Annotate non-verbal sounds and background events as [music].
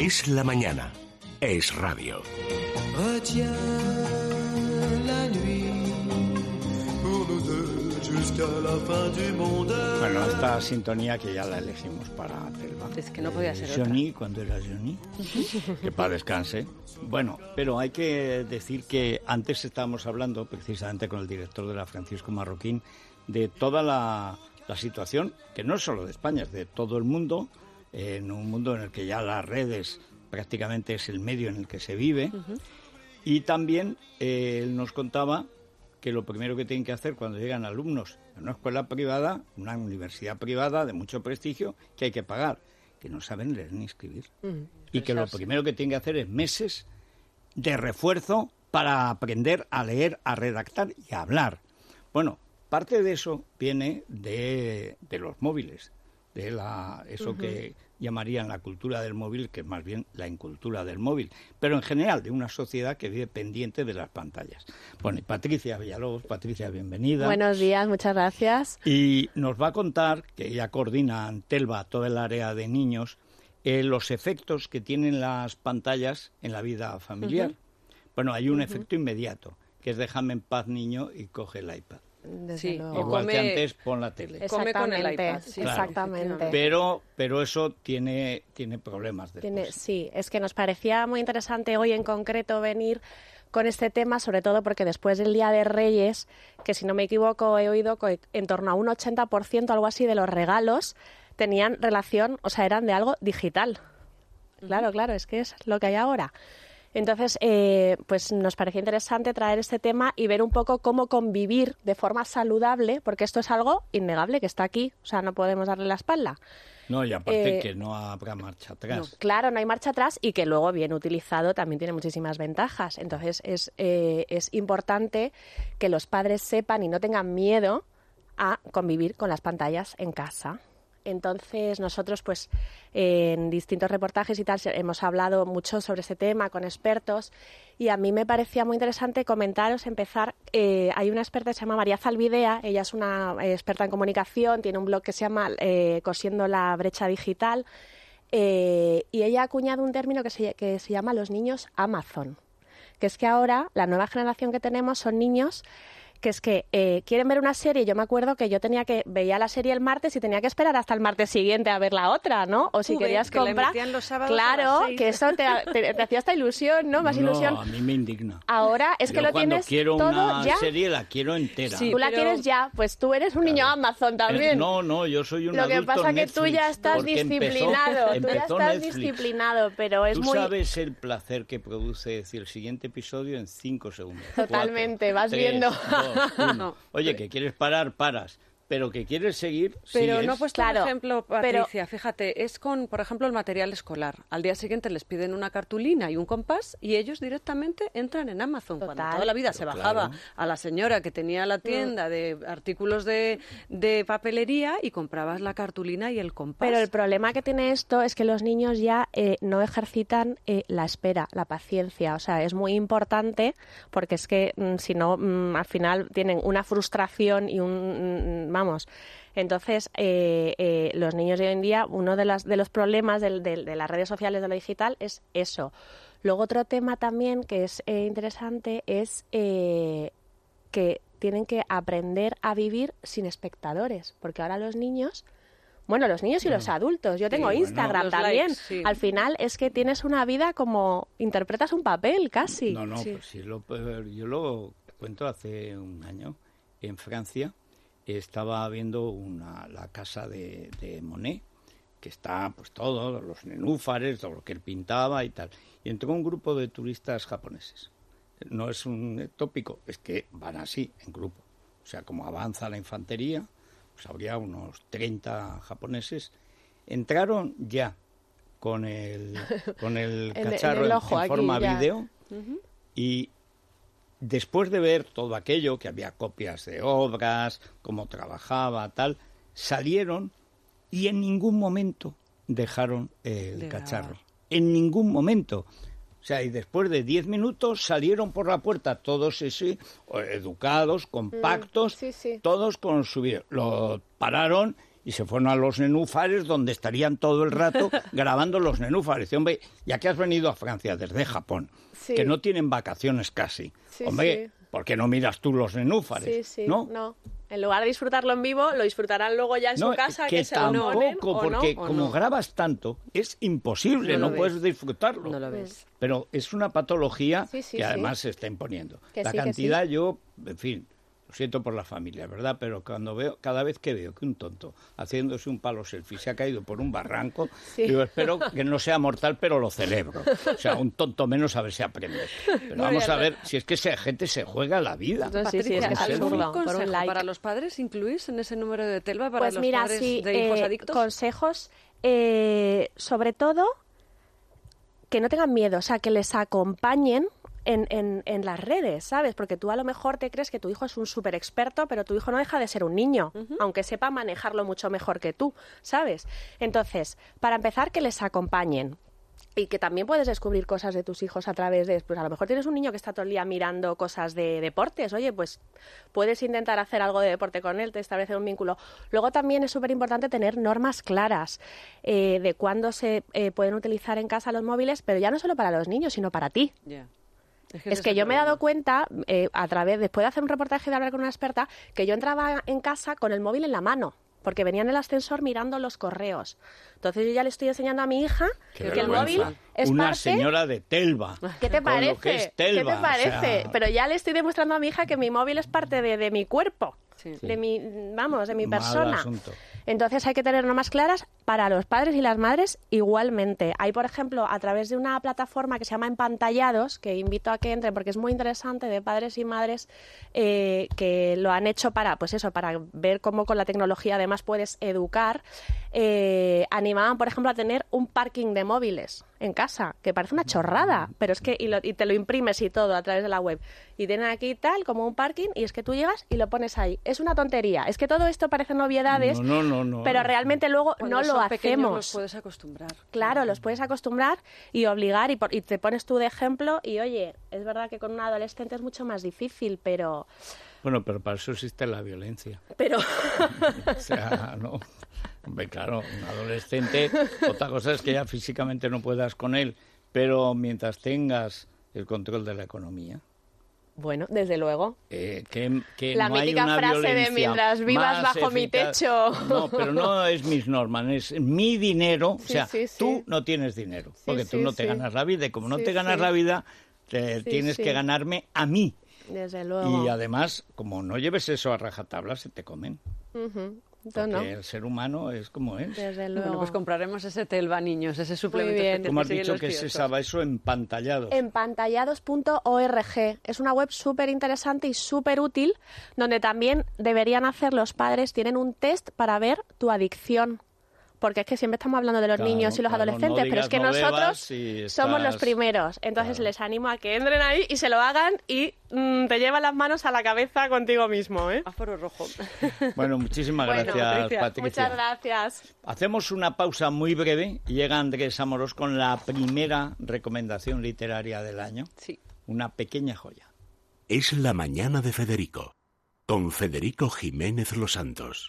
Es la mañana. Es radio. Bueno, esta sintonía que ya la elegimos para Telma. Es que no podía ser Johnny, cuando era Johnny. [laughs] que para descanse. Bueno, pero hay que decir que antes estábamos hablando, precisamente con el director de la Francisco Marroquín, de toda la, situación, que no es solo de España, es de todo el mundo, en un mundo en el que ya las redes prácticamente es el medio en el que se vive. Y también eh, él nos contaba que lo primero que tienen que hacer cuando llegan alumnos a una escuela privada, una universidad privada de mucho prestigio, que hay que pagar, que no saben leer ni escribir. y que lo primero que tienen que hacer es meses de refuerzo para aprender a leer, a redactar y a hablar. Bueno, parte de eso viene de, de los móviles, de la, eso que llamarían la cultura del móvil, que es más bien la incultura del móvil, pero en general de una sociedad que vive pendiente de las pantallas. Bueno, y Patricia Villalobos, Patricia, bienvenida. Buenos días, muchas gracias. Y nos va a contar, que ella coordina en Telva todo el área de niños, eh, los efectos que tienen las pantallas en la vida familiar. Bueno, hay un efecto inmediato, que es déjame en paz niño y coge el iPad sí, igual que antes pon la tele. Come con el iPad. Exactamente. Pero, pero eso tiene, tiene problemas Tiene, sí, es que nos parecía muy interesante hoy en concreto venir con este tema, sobre todo porque después del Día de Reyes, que si no me equivoco he oído que en torno a un 80%, algo así, de los regalos tenían relación, o sea, eran de algo digital. Claro, claro, es que es lo que hay ahora. Entonces, eh, pues nos parecía interesante traer este tema y ver un poco cómo convivir de forma saludable, porque esto es algo innegable que está aquí, o sea, no podemos darle la espalda. No, y aparte eh, que no habrá marcha atrás. claro, no hay marcha atrás y que luego bien utilizado también tiene muchísimas ventajas. Entonces es, eh, es importante que los padres sepan y no tengan miedo a convivir con las pantallas en casa. Entonces nosotros pues en distintos reportajes y tal hemos hablado mucho sobre ese tema con expertos y a mí me parecía muy interesante comentaros, empezar, eh, hay una experta que se llama María Zalvidea, ella es una experta en comunicación, tiene un blog que se llama eh, Cosiendo la brecha digital eh, y ella ha acuñado un término que se, que se llama los niños Amazon, que es que ahora la nueva generación que tenemos son niños que es que eh, quieren ver una serie. Yo me acuerdo que yo tenía que veía la serie el martes y tenía que esperar hasta el martes siguiente a ver la otra, ¿no? O si querías comprar, claro, que eso te, hacía esta ilusión, ¿no? Más ilusión. a mí me indigna. Ahora es que lo tienes quiero todo una ya. serie la quiero entera. tú la quieres ya, pues tú eres un niño Amazon también. no, no, yo soy un Lo que pasa es que tú ya estás disciplinado, tú ya estás disciplinado, pero es tú muy. Tú sabes el placer que produce decir el siguiente episodio en cinco segundos. Totalmente, vas viendo. [laughs] Oye, que quieres parar, paras pero que quieres seguir. Pero no pues claro, ejemplo, Patricia, fíjate, es con, por ejemplo, el material escolar. Al día siguiente les piden una cartulina y un compás y ellos directamente entran en Amazon. Cuando toda la vida se bajaba a la señora que tenía la tienda de artículos de, de, papelería y comprabas la cartulina y el compás. Pero el problema que tiene esto es que los niños ya eh, no ejercitan eh, la espera, la paciencia. O sea, es muy importante porque es que mm, si no, mm, al final tienen una frustración y un mm, vamos. Entonces, eh, eh, los niños de hoy en día, uno de, las, de los problemas de, las redes sociales de lo digital es eso. Luego otro tema también que es eh, interesante es que tienen que aprender a vivir sin espectadores, porque ahora los niños, bueno, los niños y los adultos, yo tengo Instagram también, al final es que tienes una vida como interpretas un papel casi. No, no, pues yo lo cuento hace un año en Francia estaba viendo una, la casa de, Monet, que está pues todo, los nenúfares, todo lo que él pintaba y tal. Y entró un grupo de turistas japoneses. No es un tópico, es que van así, en grupo. O sea, como avanza la infantería, pues habría unos 30 japoneses. Entraron ya con el, con el [laughs] cacharro en, forma vídeo y después de ver todo aquello, que había copias de obras, cómo trabajaba, tal, salieron y en ningún momento dejaron el cacharro. En ningún momento. O sea, y después de diez minutos salieron por la puerta todos educados, compactos, mm, todos con su video. Lo pararon y se fueron a los nenúfares donde estarían todo el rato [laughs] grabando los nenúfares. hombre, ya que has venido a Francia desde Japón, que no tienen vacaciones casi, hombre, ¿por qué no miras tú los nenúfares? Sí, sí, ¿no? En lugar de disfrutarlo en vivo, lo disfrutarán luego ya en su casa, que, se tampoco, porque como grabas tanto, es imposible, no, puedes disfrutarlo. No lo ves. Pero es una patología que además se está imponiendo. La cantidad, yo, en fin, lo siento por la familia, ¿verdad? Pero cuando veo, cada vez que veo que un tonto haciéndose un palo selfie se ha caído por un barranco, digo, espero que no sea mortal, pero lo celebro. O sea, un tonto menos a ver si aprende. Pero vamos a ver si es que esa gente se juega la vida. Entonces, sí, sí, es que para los padres incluís en ese número de Telva para pues los mira, padres de hijos eh, adictos? consejos, eh, sobre todo que no tengan miedo, o sea, que les acompañen en, en, las redes, ¿sabes? Porque tú a lo mejor te crees que tu hijo es un súper experto, pero tu hijo no deja de ser un niño, aunque sepa manejarlo mucho mejor que tú, ¿sabes? Entonces, para empezar, que les acompañen, y que también puedes descubrir cosas de tus hijos a través de, pues a lo mejor tienes un niño que está todo el día mirando cosas de deportes, oye, pues puedes intentar hacer algo de deporte con él, te establecer un vínculo. Luego también es súper importante tener normas claras eh, de cuándo se eh, pueden utilizar en casa los móviles, pero ya no solo para los niños, sino para ti. Es que, yo me he dado cuenta, eh, a través, después de hacer un reportaje de hablar con una experta, que yo entraba en casa con el móvil en la mano, porque venía en el ascensor mirando los correos. Entonces yo ya le estoy enseñando a mi hija que el móvil es una señora de Telva. [laughs] ¿Qué te parece? ¿Qué te parece? Pero ya le estoy demostrando a mi hija que mi móvil es parte de, mi cuerpo, de mi, vamos, de mi persona. Entonces hay que tener normas claras para los padres y las madres igualmente. Hay, por ejemplo, a través de una plataforma que se llama Empantallados, que invito a que entren porque es muy interesante, de padres y madres eh, que lo han hecho para, pues eso, para ver cómo con la tecnología además puedes educar. Eh, animaban, por ejemplo, a tener un parking de móviles en casa, que parece una chorrada, pero es que y, te lo imprimes y todo a través de la web. Y tienen aquí tal como un parking y es que tú llegas y lo pones ahí. Es una tontería. Es que todo esto parece novedades, no, no, no, pero realmente luego no lo hacemos. Los puedes acostumbrar. Claro, los puedes acostumbrar y obligar y, y te pones tú de ejemplo y oye, es verdad que con un adolescente es mucho más difícil, pero... Bueno, pero para eso existe la violencia. Pero... [laughs] o sea, no... Hombre, claro, un adolescente, otra cosa es que ya físicamente no puedas con él, pero mientras tengas el control de la economía. Bueno, desde luego. Eh, que, la no mítica hay una frase de mientras vivas bajo mi techo. No, pero no [laughs] es mis normas, es mi dinero. o sea, tú no tienes dinero, porque tú no te ganas la vida. Y como no te ganas la vida, tienes que ganarme a mí. Desde luego. Y además, como no lleves eso a rajatabla, se te comen. Porque el ser humano es como es. Desde luego. Bueno, pues compraremos ese Telva, niños, ese suplemento. ¿Cómo has dicho que se sabe eso? Empantallados. Empantallados.org. Es una web súper interesante y súper útil, donde también deberían hacer los padres, tienen un test para ver tu adicción porque es que siempre estamos hablando de los niños y los adolescentes, pero es que nosotros somos los primeros. Entonces les animo a que entren ahí y se lo hagan y mm, te llevan las manos a la cabeza contigo mismo. ¿eh? Aforo rojo. [laughs] Bueno, muchísimas gracias, Patricia. Muchas gracias. Hacemos una pausa muy breve y llega Andrés Amoros con la primera recomendación literaria del año. Sí. Una pequeña joya. Es la mañana de Federico, con Federico Jiménez Los Santos.